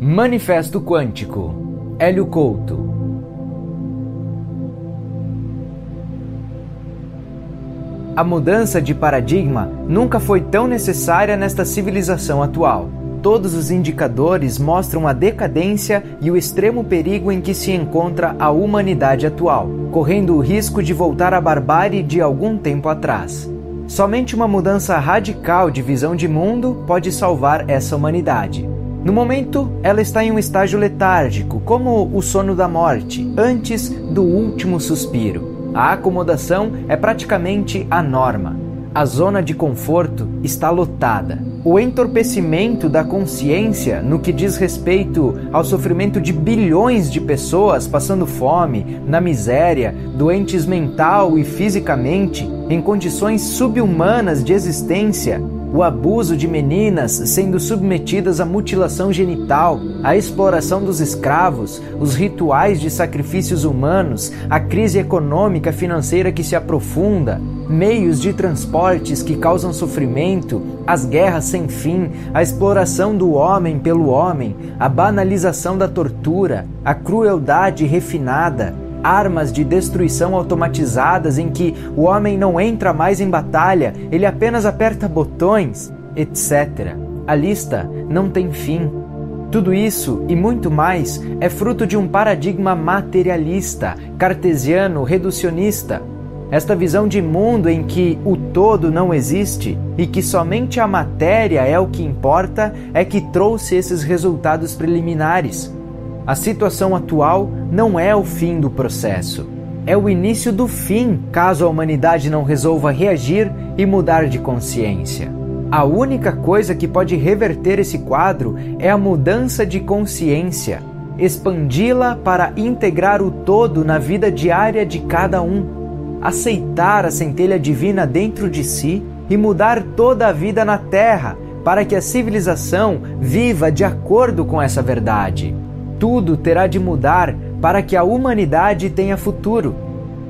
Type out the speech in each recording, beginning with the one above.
Manifesto Quântico Hélio Couto A mudança de paradigma nunca foi tão necessária nesta civilização atual. Todos os indicadores mostram a decadência e o extremo perigo em que se encontra a humanidade atual, correndo o risco de voltar à barbárie de algum tempo atrás. Somente uma mudança radical de visão de mundo pode salvar essa humanidade. No momento, ela está em um estágio letárgico, como o sono da morte, antes do último suspiro. A acomodação é praticamente a norma. A zona de conforto está lotada. O entorpecimento da consciência no que diz respeito ao sofrimento de bilhões de pessoas passando fome, na miséria, doentes mental e fisicamente, em condições subhumanas de existência, o abuso de meninas sendo submetidas à mutilação genital, a exploração dos escravos, os rituais de sacrifícios humanos, a crise econômica financeira que se aprofunda, meios de transportes que causam sofrimento, as guerras sem fim, a exploração do homem pelo homem, a banalização da tortura, a crueldade refinada, armas de destruição automatizadas em que o homem não entra mais em batalha, ele apenas aperta botões, etc. A lista não tem fim. Tudo isso e muito mais é fruto de um paradigma materialista, cartesiano, reducionista. Esta visão de mundo em que o todo não existe e que somente a matéria é o que importa é que trouxe esses resultados preliminares. A situação atual não é o fim do processo, é o início do fim caso a humanidade não resolva reagir e mudar de consciência. A única coisa que pode reverter esse quadro é a mudança de consciência, expandi-la para integrar o todo na vida diária de cada um, aceitar a centelha divina dentro de si e mudar toda a vida na Terra para que a civilização viva de acordo com essa verdade. Tudo terá de mudar para que a humanidade tenha futuro.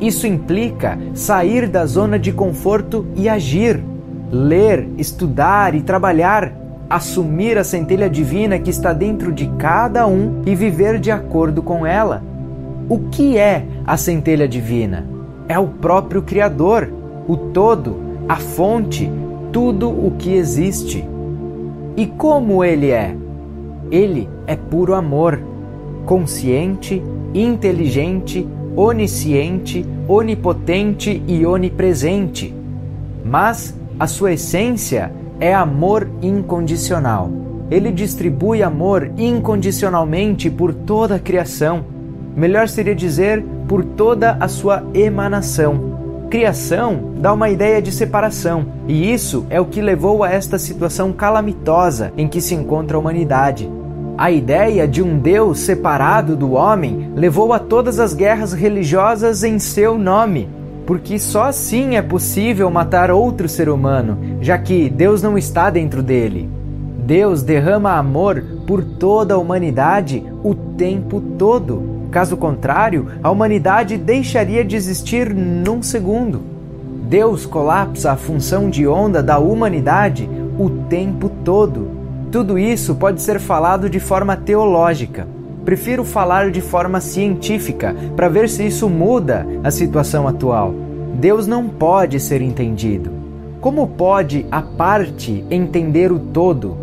Isso implica sair da zona de conforto e agir, ler, estudar e trabalhar, assumir a centelha divina que está dentro de cada um e viver de acordo com ela. O que é a centelha divina? É o próprio Criador, o todo, a fonte, tudo o que existe. E como ele é? Ele é puro amor consciente, inteligente, onisciente, onipotente e onipresente. Mas a sua essência é amor incondicional. Ele distribui amor incondicionalmente por toda a criação. Melhor seria dizer, por toda a sua emanação. Criação dá uma ideia de separação, e isso é o que levou a esta situação calamitosa em que se encontra a humanidade. A ideia de um Deus separado do homem levou a todas as guerras religiosas em seu nome, porque só assim é possível matar outro ser humano, já que Deus não está dentro dele. Deus derrama amor por toda a humanidade o tempo todo. Caso contrário, a humanidade deixaria de existir num segundo. Deus colapsa a função de onda da humanidade o tempo todo tudo isso pode ser falado de forma teológica. Prefiro falar de forma científica para ver se isso muda a situação atual. Deus não pode ser entendido. Como pode a parte entender o todo?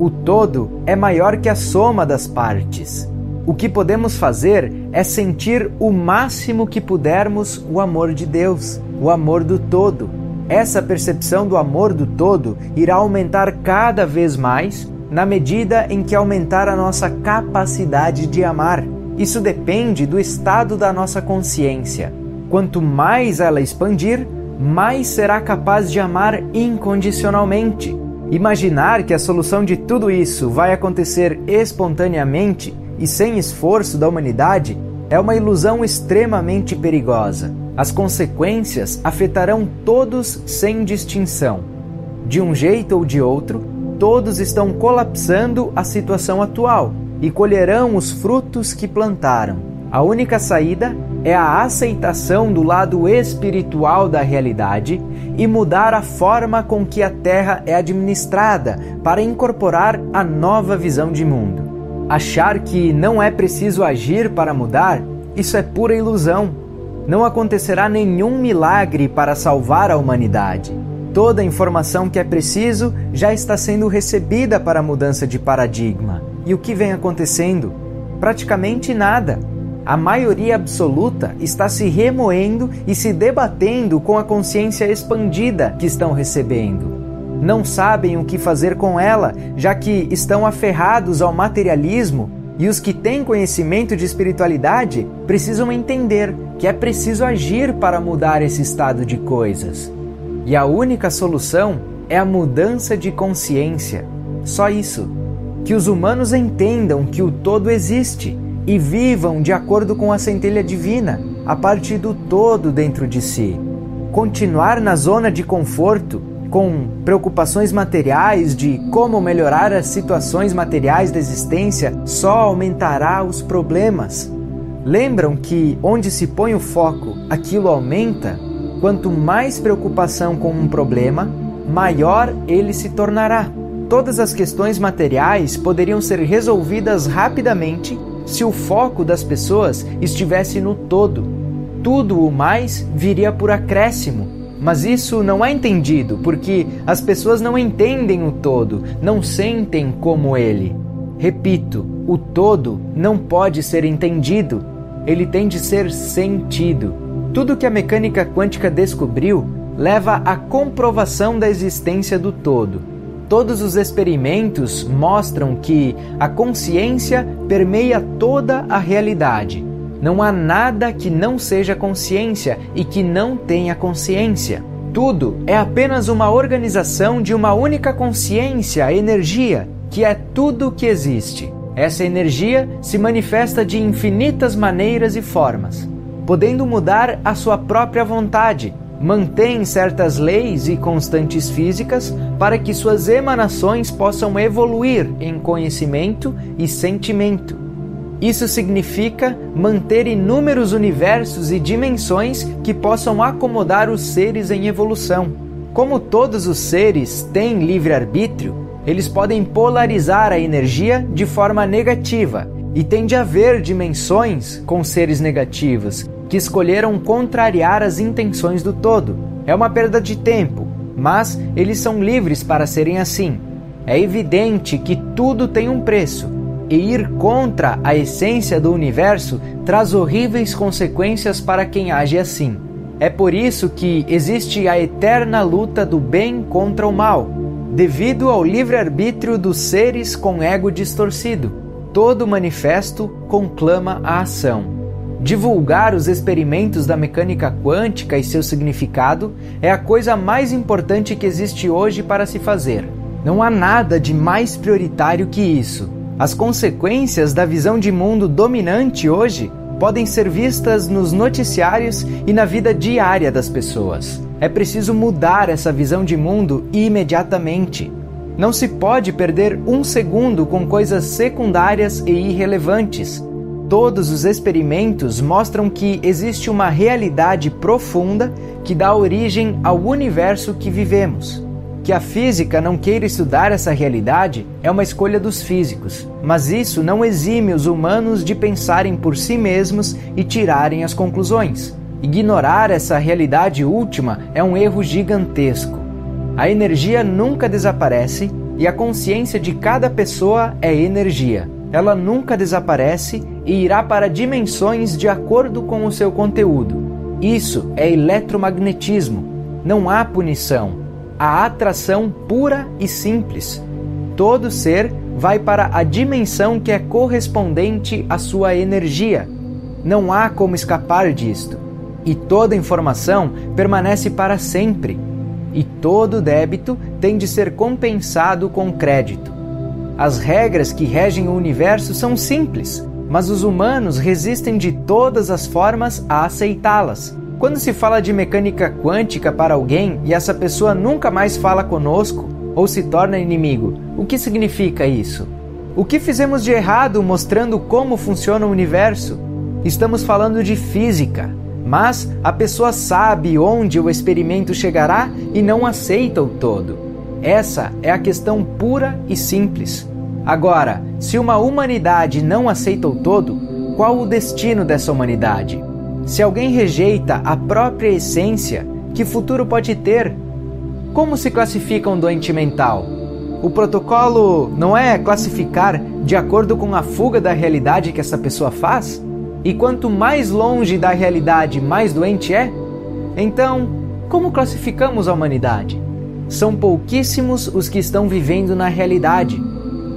O todo é maior que a soma das partes. O que podemos fazer é sentir o máximo que pudermos o amor de Deus, o amor do todo. Essa percepção do amor do todo irá aumentar cada vez mais na medida em que aumentar a nossa capacidade de amar. Isso depende do estado da nossa consciência. Quanto mais ela expandir, mais será capaz de amar incondicionalmente. Imaginar que a solução de tudo isso vai acontecer espontaneamente e sem esforço da humanidade é uma ilusão extremamente perigosa. As consequências afetarão todos sem distinção. De um jeito ou de outro, todos estão colapsando a situação atual e colherão os frutos que plantaram. A única saída é a aceitação do lado espiritual da realidade e mudar a forma com que a Terra é administrada para incorporar a nova visão de mundo. Achar que não é preciso agir para mudar, isso é pura ilusão. Não acontecerá nenhum milagre para salvar a humanidade. Toda a informação que é preciso já está sendo recebida para a mudança de paradigma. E o que vem acontecendo? Praticamente nada. A maioria absoluta está se remoendo e se debatendo com a consciência expandida que estão recebendo. Não sabem o que fazer com ela, já que estão aferrados ao materialismo e os que têm conhecimento de espiritualidade precisam entender que é preciso agir para mudar esse estado de coisas. E a única solução é a mudança de consciência. Só isso. Que os humanos entendam que o todo existe e vivam de acordo com a centelha divina, a partir do todo dentro de si. Continuar na zona de conforto, com preocupações materiais de como melhorar as situações materiais da existência, só aumentará os problemas. Lembram que onde se põe o foco, aquilo aumenta? Quanto mais preocupação com um problema, maior ele se tornará. Todas as questões materiais poderiam ser resolvidas rapidamente se o foco das pessoas estivesse no todo. Tudo o mais viria por acréscimo, mas isso não é entendido porque as pessoas não entendem o todo, não sentem como ele. Repito, o todo não pode ser entendido, ele tem de ser sentido. Tudo que a mecânica quântica descobriu leva à comprovação da existência do todo. Todos os experimentos mostram que a consciência permeia toda a realidade. Não há nada que não seja consciência e que não tenha consciência. Tudo é apenas uma organização de uma única consciência, energia, que é tudo que existe. Essa energia se manifesta de infinitas maneiras e formas podendo mudar a sua própria vontade, mantém certas leis e constantes físicas para que suas emanações possam evoluir em conhecimento e sentimento. Isso significa manter inúmeros universos e dimensões que possam acomodar os seres em evolução. Como todos os seres têm livre-arbítrio, eles podem polarizar a energia de forma negativa e tem de haver dimensões com seres negativos que escolheram contrariar as intenções do todo. É uma perda de tempo, mas eles são livres para serem assim. É evidente que tudo tem um preço, e ir contra a essência do universo traz horríveis consequências para quem age assim. É por isso que existe a eterna luta do bem contra o mal, devido ao livre-arbítrio dos seres com ego distorcido. Todo manifesto conclama a ação. Divulgar os experimentos da mecânica quântica e seu significado é a coisa mais importante que existe hoje para se fazer. Não há nada de mais prioritário que isso. As consequências da visão de mundo dominante hoje podem ser vistas nos noticiários e na vida diária das pessoas. É preciso mudar essa visão de mundo imediatamente. Não se pode perder um segundo com coisas secundárias e irrelevantes. Todos os experimentos mostram que existe uma realidade profunda que dá origem ao universo que vivemos. Que a física não queira estudar essa realidade é uma escolha dos físicos, mas isso não exime os humanos de pensarem por si mesmos e tirarem as conclusões. Ignorar essa realidade última é um erro gigantesco. A energia nunca desaparece e a consciência de cada pessoa é energia. Ela nunca desaparece e irá para dimensões de acordo com o seu conteúdo. Isso é eletromagnetismo. Não há punição. Há atração pura e simples. Todo ser vai para a dimensão que é correspondente à sua energia. Não há como escapar disto. E toda informação permanece para sempre. E todo débito tem de ser compensado com crédito. As regras que regem o universo são simples mas os humanos resistem de todas as formas a aceitá-las. Quando se fala de mecânica quântica para alguém e essa pessoa nunca mais fala conosco ou se torna inimigo, o que significa isso? O que fizemos de errado mostrando como funciona o universo? estamos falando de física, mas a pessoa sabe onde o experimento chegará e não aceita o todo. Essa é a questão pura e simples. Agora, se uma humanidade não aceita o todo, qual o destino dessa humanidade? Se alguém rejeita a própria essência, que futuro pode ter? Como se classifica um doente mental? O protocolo não é classificar de acordo com a fuga da realidade que essa pessoa faz? E quanto mais longe da realidade, mais doente é? Então, como classificamos a humanidade? São pouquíssimos os que estão vivendo na realidade.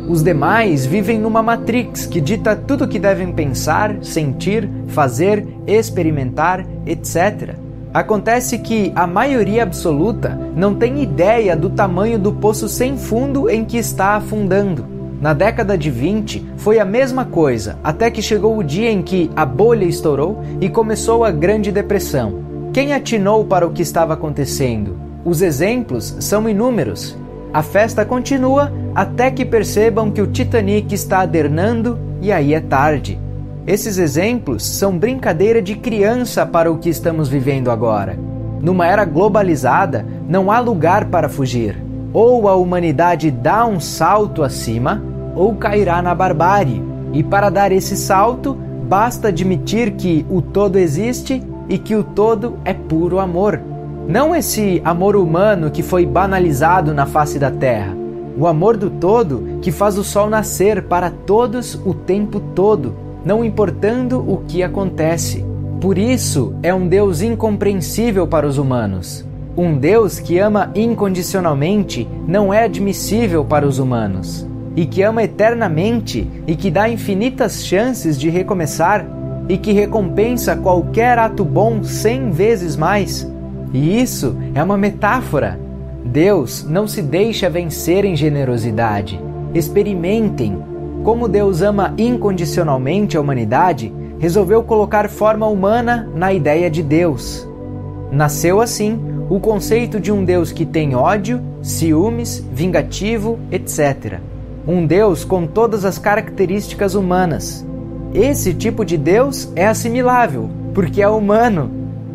Os demais vivem numa matrix que dita tudo o que devem pensar, sentir, fazer, experimentar, etc. Acontece que a maioria absoluta não tem ideia do tamanho do poço sem fundo em que está afundando. Na década de 20 foi a mesma coisa, até que chegou o dia em que a bolha estourou e começou a Grande Depressão. Quem atinou para o que estava acontecendo? Os exemplos são inúmeros. A festa continua até que percebam que o Titanic está adernando e aí é tarde. Esses exemplos são brincadeira de criança para o que estamos vivendo agora. Numa era globalizada, não há lugar para fugir. Ou a humanidade dá um salto acima, ou cairá na barbárie. E para dar esse salto, basta admitir que o todo existe e que o todo é puro amor. Não esse amor humano que foi banalizado na face da terra. O amor do todo que faz o sol nascer para todos o tempo todo não importando o que acontece. Por isso, é um Deus incompreensível para os humanos. Um Deus que ama incondicionalmente não é admissível para os humanos. E que ama eternamente e que dá infinitas chances de recomeçar e que recompensa qualquer ato bom cem vezes mais. E isso é uma metáfora. Deus não se deixa vencer em generosidade. Experimentem, como Deus ama incondicionalmente a humanidade, resolveu colocar forma humana na ideia de Deus. Nasceu assim o conceito de um Deus que tem ódio, ciúmes, vingativo, etc. Um Deus com todas as características humanas. Esse tipo de Deus é assimilável, porque é humano.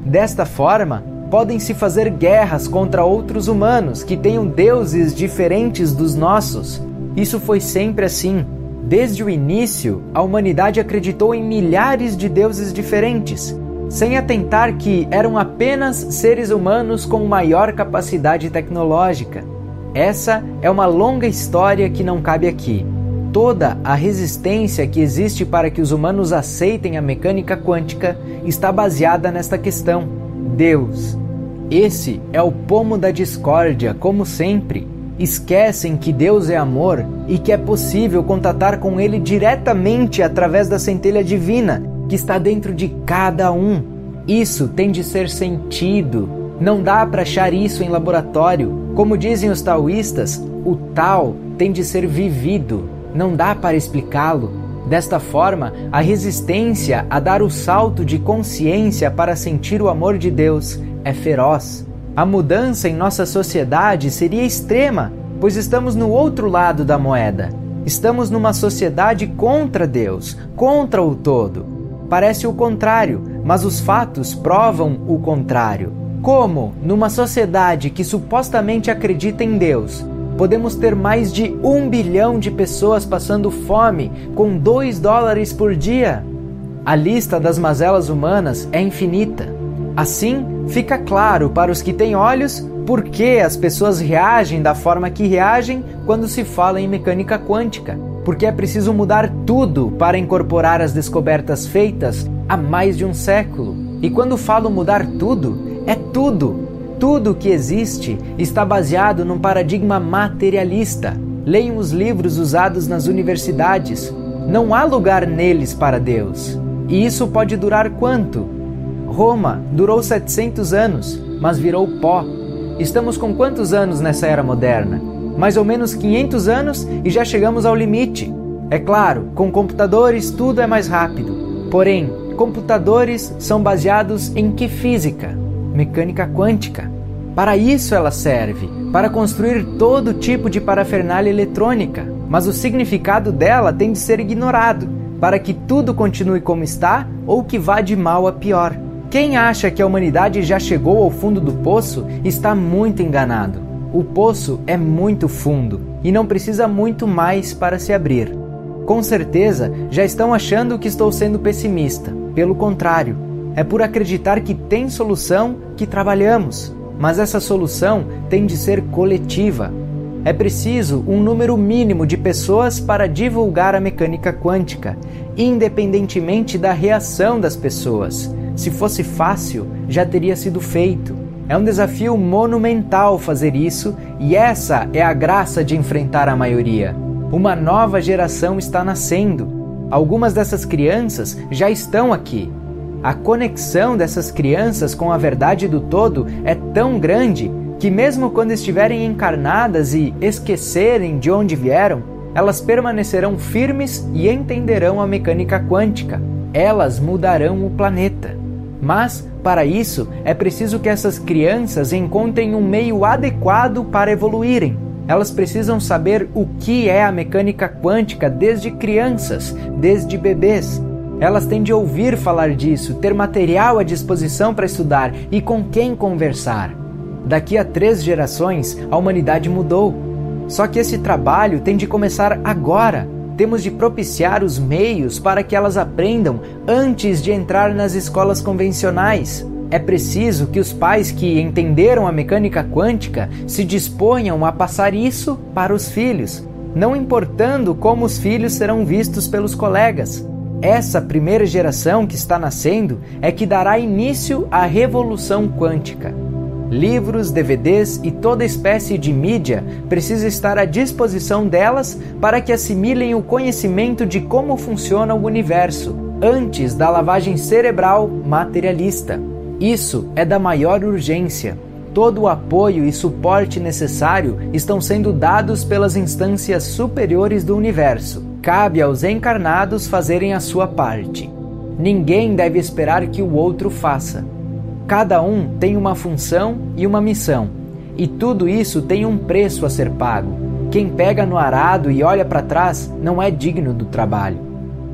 Desta forma, podem se fazer guerras contra outros humanos que tenham deuses diferentes dos nossos. Isso foi sempre assim. Desde o início, a humanidade acreditou em milhares de deuses diferentes, sem atentar que eram apenas seres humanos com maior capacidade tecnológica. Essa é uma longa história que não cabe aqui. Toda a resistência que existe para que os humanos aceitem a mecânica quântica está baseada nesta questão: Deus. Esse é o pomo da discórdia, como sempre esquecem que Deus é amor e que é possível contatar com Ele diretamente através da centelha divina que está dentro de cada um. Isso tem de ser sentido. Não dá para achar isso em laboratório. Como dizem os taoístas, o tal tem de ser vivido. Não dá para explicá-lo. Desta forma, a resistência a dar o salto de consciência para sentir o amor de Deus é feroz. A mudança em nossa sociedade seria extrema, pois estamos no outro lado da moeda. Estamos numa sociedade contra Deus, contra o todo. Parece o contrário, mas os fatos provam o contrário. Como, numa sociedade que supostamente acredita em Deus, podemos ter mais de um bilhão de pessoas passando fome com dois dólares por dia? A lista das mazelas humanas é infinita. Assim, fica claro para os que têm olhos por que as pessoas reagem da forma que reagem quando se fala em mecânica quântica. Porque é preciso mudar tudo para incorporar as descobertas feitas há mais de um século. E quando falo mudar tudo, é tudo. Tudo que existe está baseado num paradigma materialista. Leiam os livros usados nas universidades. Não há lugar neles para Deus. E isso pode durar quanto? Roma durou 700 anos, mas virou pó. Estamos com quantos anos nessa era moderna? Mais ou menos 500 anos e já chegamos ao limite. É claro, com computadores tudo é mais rápido. Porém, computadores são baseados em que física? Mecânica quântica. Para isso ela serve, para construir todo tipo de parafernália eletrônica, mas o significado dela tem de ser ignorado para que tudo continue como está ou que vá de mal a pior. Quem acha que a humanidade já chegou ao fundo do poço está muito enganado. O poço é muito fundo e não precisa muito mais para se abrir. Com certeza já estão achando que estou sendo pessimista. Pelo contrário, é por acreditar que tem solução que trabalhamos. Mas essa solução tem de ser coletiva. É preciso um número mínimo de pessoas para divulgar a mecânica quântica, independentemente da reação das pessoas. Se fosse fácil, já teria sido feito. É um desafio monumental fazer isso, e essa é a graça de enfrentar a maioria. Uma nova geração está nascendo. Algumas dessas crianças já estão aqui. A conexão dessas crianças com a verdade do todo é tão grande que, mesmo quando estiverem encarnadas e esquecerem de onde vieram, elas permanecerão firmes e entenderão a mecânica quântica. Elas mudarão o planeta. Mas, para isso, é preciso que essas crianças encontrem um meio adequado para evoluírem. Elas precisam saber o que é a mecânica quântica desde crianças, desde bebês. Elas têm de ouvir falar disso, ter material à disposição para estudar e com quem conversar. Daqui a três gerações, a humanidade mudou. Só que esse trabalho tem de começar agora. Temos de propiciar os meios para que elas aprendam antes de entrar nas escolas convencionais. É preciso que os pais que entenderam a mecânica quântica se disponham a passar isso para os filhos, não importando como os filhos serão vistos pelos colegas. Essa primeira geração que está nascendo é que dará início à revolução quântica. Livros, DVDs e toda espécie de mídia precisa estar à disposição delas para que assimilem o conhecimento de como funciona o universo, antes da lavagem cerebral materialista. Isso é da maior urgência. Todo o apoio e suporte necessário estão sendo dados pelas instâncias superiores do universo. Cabe aos encarnados fazerem a sua parte. Ninguém deve esperar que o outro faça. Cada um tem uma função e uma missão, e tudo isso tem um preço a ser pago. Quem pega no arado e olha para trás não é digno do trabalho.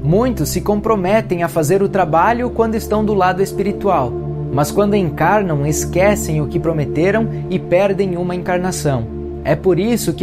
Muitos se comprometem a fazer o trabalho quando estão do lado espiritual, mas quando encarnam esquecem o que prometeram e perdem uma encarnação. É por isso que